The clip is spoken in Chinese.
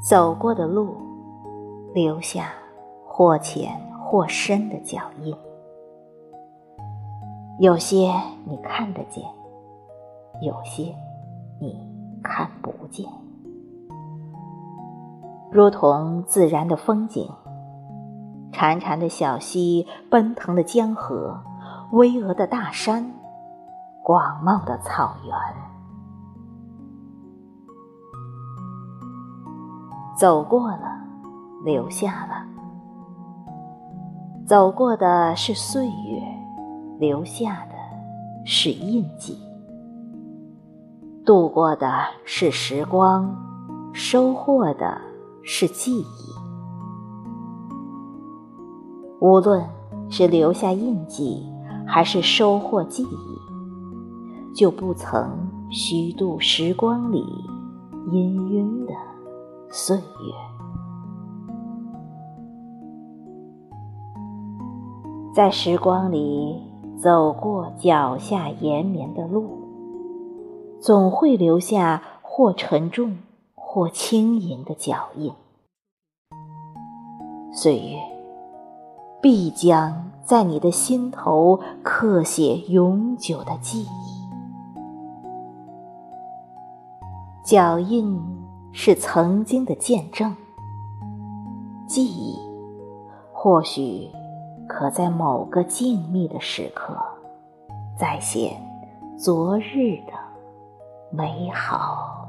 走过的路，留下或浅或深的脚印。有些你看得见，有些你看不见。如同自然的风景，潺潺的小溪，奔腾的江河，巍峨的大山，广袤的草原。走过了，留下了。走过的是岁月，留下的是印记。度过的是时光，收获的是记忆。无论是留下印记，还是收获记忆，就不曾虚度时光里氤氲的。岁月，在时光里走过脚下延绵的路，总会留下或沉重或轻盈的脚印。岁月必将在你的心头刻写永久的记忆，脚印。是曾经的见证，记忆或许可在某个静谧的时刻，再现昨日的美好。